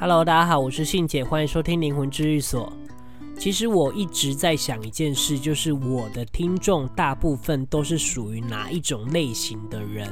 Hello，大家好，我是信姐，欢迎收听灵魂治愈所。其实我一直在想一件事，就是我的听众大部分都是属于哪一种类型的人？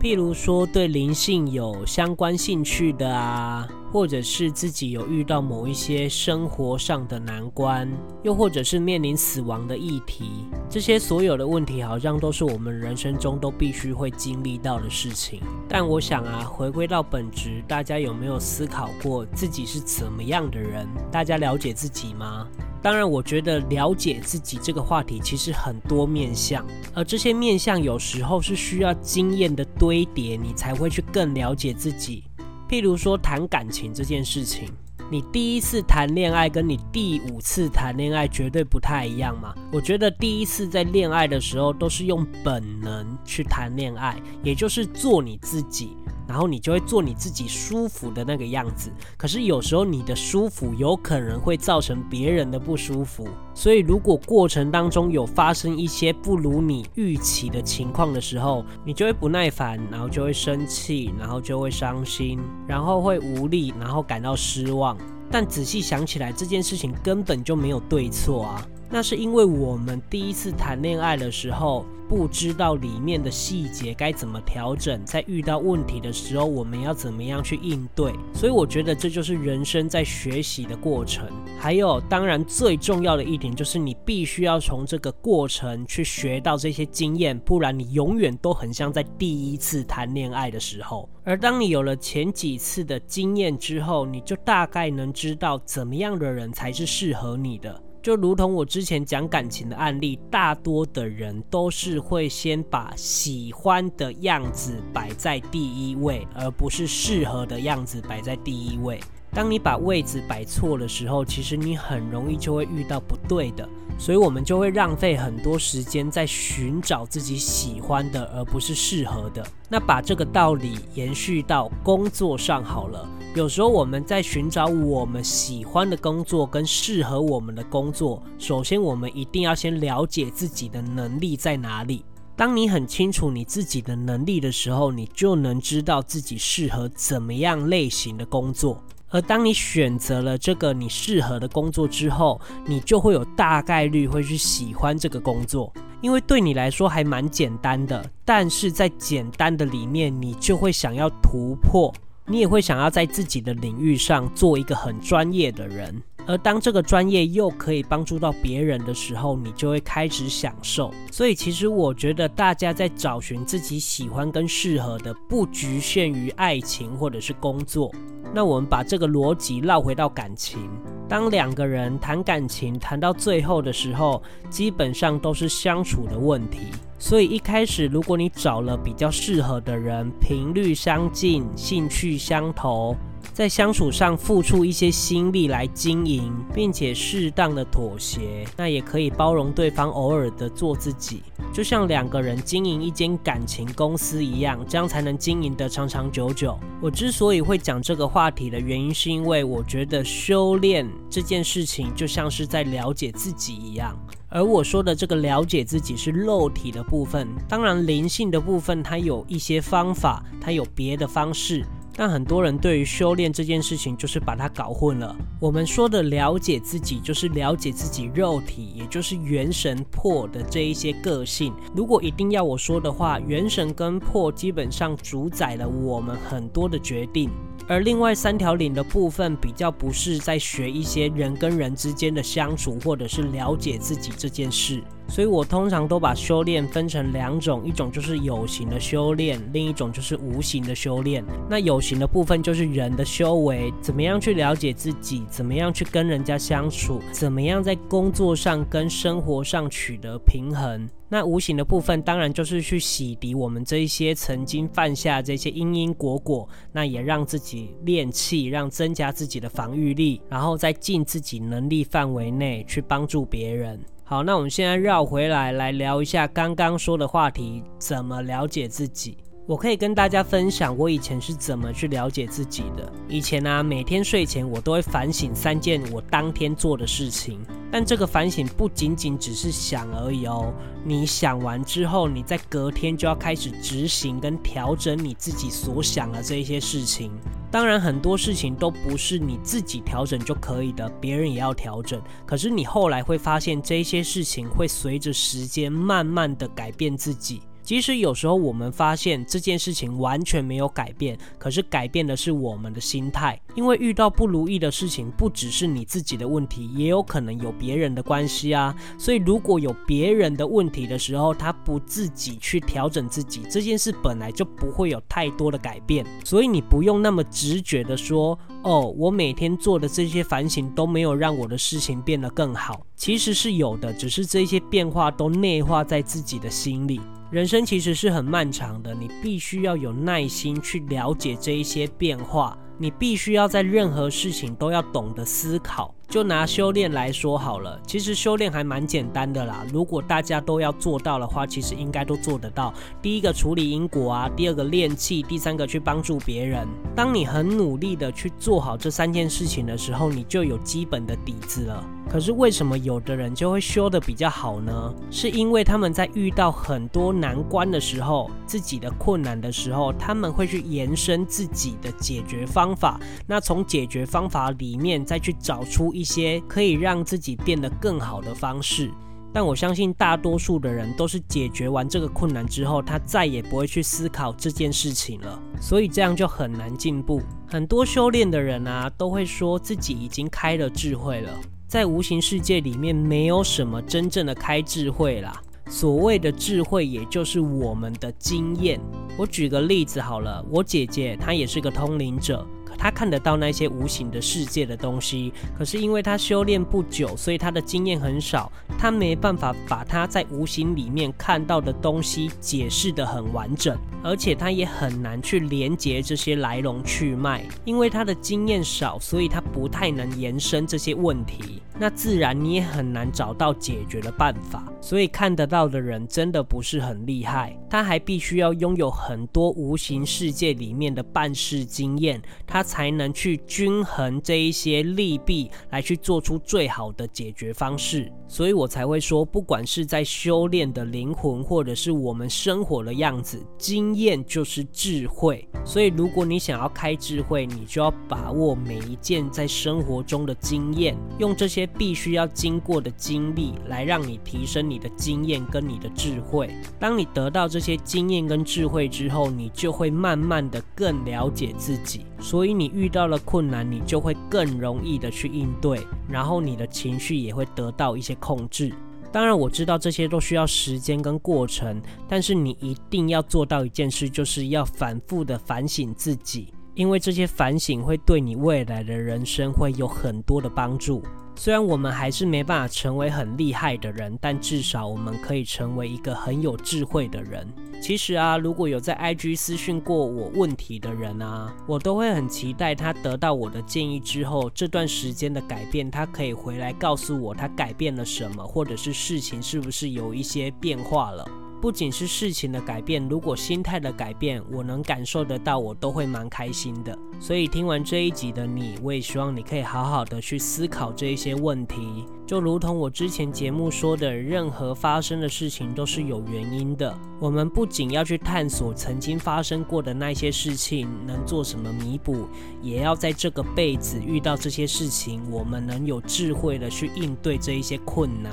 譬如说，对灵性有相关兴趣的啊，或者是自己有遇到某一些生活上的难关，又或者是面临死亡的议题，这些所有的问题好像都是我们人生中都必须会经历到的事情。但我想啊，回归到本质，大家有没有思考过自己是怎么样的人？大家了解自己吗？当然，我觉得了解自己这个话题其实很多面向，而这些面向有时候是需要经验的堆叠，你才会去更了解自己。譬如说谈感情这件事情，你第一次谈恋爱跟你第五次谈恋爱绝对不太一样嘛。我觉得第一次在恋爱的时候都是用本能去谈恋爱，也就是做你自己。然后你就会做你自己舒服的那个样子，可是有时候你的舒服有可能会造成别人的不舒服，所以如果过程当中有发生一些不如你预期的情况的时候，你就会不耐烦，然后就会生气，然后就会伤心，然后会无力，然后感到失望。但仔细想起来，这件事情根本就没有对错啊。那是因为我们第一次谈恋爱的时候，不知道里面的细节该怎么调整，在遇到问题的时候，我们要怎么样去应对。所以我觉得这就是人生在学习的过程。还有，当然最重要的一点就是你必须要从这个过程去学到这些经验，不然你永远都很像在第一次谈恋爱的时候。而当你有了前几次的经验之后，你就大概能知道怎么样的人才是适合你的。就如同我之前讲感情的案例，大多的人都是会先把喜欢的样子摆在第一位，而不是适合的样子摆在第一位。当你把位置摆错的时候，其实你很容易就会遇到不对的。所以，我们就会浪费很多时间在寻找自己喜欢的，而不是适合的。那把这个道理延续到工作上好了。有时候我们在寻找我们喜欢的工作跟适合我们的工作，首先我们一定要先了解自己的能力在哪里。当你很清楚你自己的能力的时候，你就能知道自己适合怎么样类型的工作。而当你选择了这个你适合的工作之后，你就会有大概率会去喜欢这个工作，因为对你来说还蛮简单的。但是在简单的里面，你就会想要突破，你也会想要在自己的领域上做一个很专业的人。而当这个专业又可以帮助到别人的时候，你就会开始享受。所以，其实我觉得大家在找寻自己喜欢跟适合的，不局限于爱情或者是工作。那我们把这个逻辑绕回到感情，当两个人谈感情谈到最后的时候，基本上都是相处的问题。所以一开始，如果你找了比较适合的人，频率相近，兴趣相投。在相处上付出一些心力来经营，并且适当的妥协，那也可以包容对方偶尔的做自己，就像两个人经营一间感情公司一样，这样才能经营得长长久久。我之所以会讲这个话题的原因，是因为我觉得修炼这件事情就像是在了解自己一样，而我说的这个了解自己是肉体的部分，当然灵性的部分它有一些方法，它有别的方式。但很多人对于修炼这件事情，就是把它搞混了。我们说的了解自己，就是了解自己肉体，也就是元神魄的这一些个性。如果一定要我说的话，元神跟魄基本上主宰了我们很多的决定。而另外三条领的部分比较不是在学一些人跟人之间的相处，或者是了解自己这件事，所以我通常都把修炼分成两种，一种就是有形的修炼，另一种就是无形的修炼。那有形的部分就是人的修为，怎么样去了解自己，怎么样去跟人家相处，怎么样在工作上跟生活上取得平衡。那无形的部分当然就是去洗涤我们这一些曾经犯下这些因因果果，那也让自己练气，让增加自己的防御力，然后在尽自己能力范围内去帮助别人。好，那我们现在绕回来来聊一下刚刚说的话题，怎么了解自己。我可以跟大家分享我以前是怎么去了解自己的。以前呢、啊，每天睡前我都会反省三件我当天做的事情。但这个反省不仅仅只是想而已哦，你想完之后，你在隔天就要开始执行跟调整你自己所想的这一些事情。当然，很多事情都不是你自己调整就可以的，别人也要调整。可是你后来会发现，这些事情会随着时间慢慢的改变自己。即使有时候我们发现这件事情完全没有改变，可是改变的是我们的心态。因为遇到不如意的事情，不只是你自己的问题，也有可能有别人的关系啊。所以如果有别人的问题的时候，他不自己去调整自己，这件事本来就不会有太多的改变。所以你不用那么直觉的说，哦，我每天做的这些反省都没有让我的事情变得更好。其实是有的，只是这些变化都内化在自己的心里。人生其实是很漫长的，你必须要有耐心去了解这一些变化。你必须要在任何事情都要懂得思考。就拿修炼来说好了，其实修炼还蛮简单的啦。如果大家都要做到的话，其实应该都做得到。第一个处理因果啊，第二个练气，第三个去帮助别人。当你很努力的去做好这三件事情的时候，你就有基本的底子了。可是为什么有的人就会修得比较好呢？是因为他们在遇到很多难关的时候，自己的困难的时候，他们会去延伸自己的解决方法。那从解决方法里面再去找出一些可以让自己变得更好的方式。但我相信大多数的人都是解决完这个困难之后，他再也不会去思考这件事情了。所以这样就很难进步。很多修炼的人啊，都会说自己已经开了智慧了。在无形世界里面，没有什么真正的开智慧啦。所谓的智慧，也就是我们的经验。我举个例子好了，我姐姐她也是个通灵者。她看得到那些无形的世界的东西，可是因为她修炼不久，所以她的经验很少，她没办法把她在无形里面看到的东西解释得很完整，而且他也很难去连接这些来龙去脉，因为他的经验少，所以他不太能延伸这些问题。那自然你也很难找到解决的办法，所以看得到的人真的不是很厉害，他还必须要拥有很多无形世界里面的办事经验，他才能去均衡这一些利弊，来去做出最好的解决方式。所以我才会说，不管是在修炼的灵魂，或者是我们生活的样子，经验就是智慧。所以如果你想要开智慧，你就要把握每一件在生活中的经验，用这些。必须要经过的经历来让你提升你的经验跟你的智慧。当你得到这些经验跟智慧之后，你就会慢慢的更了解自己。所以你遇到了困难，你就会更容易的去应对，然后你的情绪也会得到一些控制。当然，我知道这些都需要时间跟过程，但是你一定要做到一件事，就是要反复的反省自己，因为这些反省会对你未来的人生会有很多的帮助。虽然我们还是没办法成为很厉害的人，但至少我们可以成为一个很有智慧的人。其实啊，如果有在 IG 私讯过我问题的人啊，我都会很期待他得到我的建议之后，这段时间的改变，他可以回来告诉我他改变了什么，或者是事情是不是有一些变化了。不仅是事情的改变，如果心态的改变，我能感受得到，我都会蛮开心的。所以听完这一集的你，我也希望你可以好好的去思考这一些问题。就如同我之前节目说的，任何发生的事情都是有原因的。我们不仅要去探索曾经发生过的那些事情能做什么弥补，也要在这个辈子遇到这些事情，我们能有智慧的去应对这一些困难。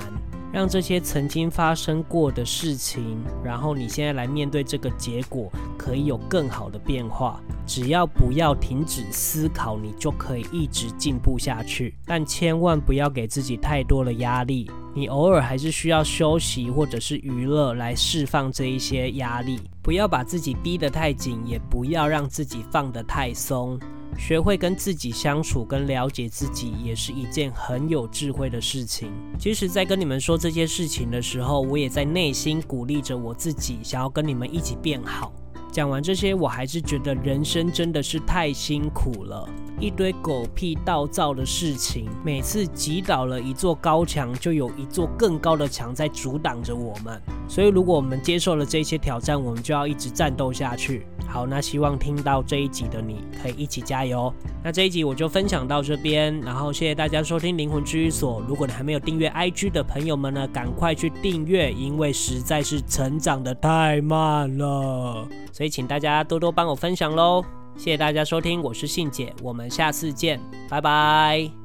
让这些曾经发生过的事情，然后你现在来面对这个结果，可以有更好的变化。只要不要停止思考，你就可以一直进步下去。但千万不要给自己太多的压力，你偶尔还是需要休息或者是娱乐来释放这一些压力。不要把自己逼得太紧，也不要让自己放得太松。学会跟自己相处，跟了解自己，也是一件很有智慧的事情。其实，在跟你们说这些事情的时候，我也在内心鼓励着我自己，想要跟你们一起变好。讲完这些，我还是觉得人生真的是太辛苦了，一堆狗屁倒灶的事情，每次击倒了一座高墙，就有一座更高的墙在阻挡着我们。所以，如果我们接受了这些挑战，我们就要一直战斗下去。好，那希望听到这一集的你可以一起加油。那这一集我就分享到这边，然后谢谢大家收听灵魂治愈所。如果你还没有订阅 IG 的朋友们呢，赶快去订阅，因为实在是成长得太慢了，所以请大家多多帮我分享喽。谢谢大家收听，我是信姐，我们下次见，拜拜。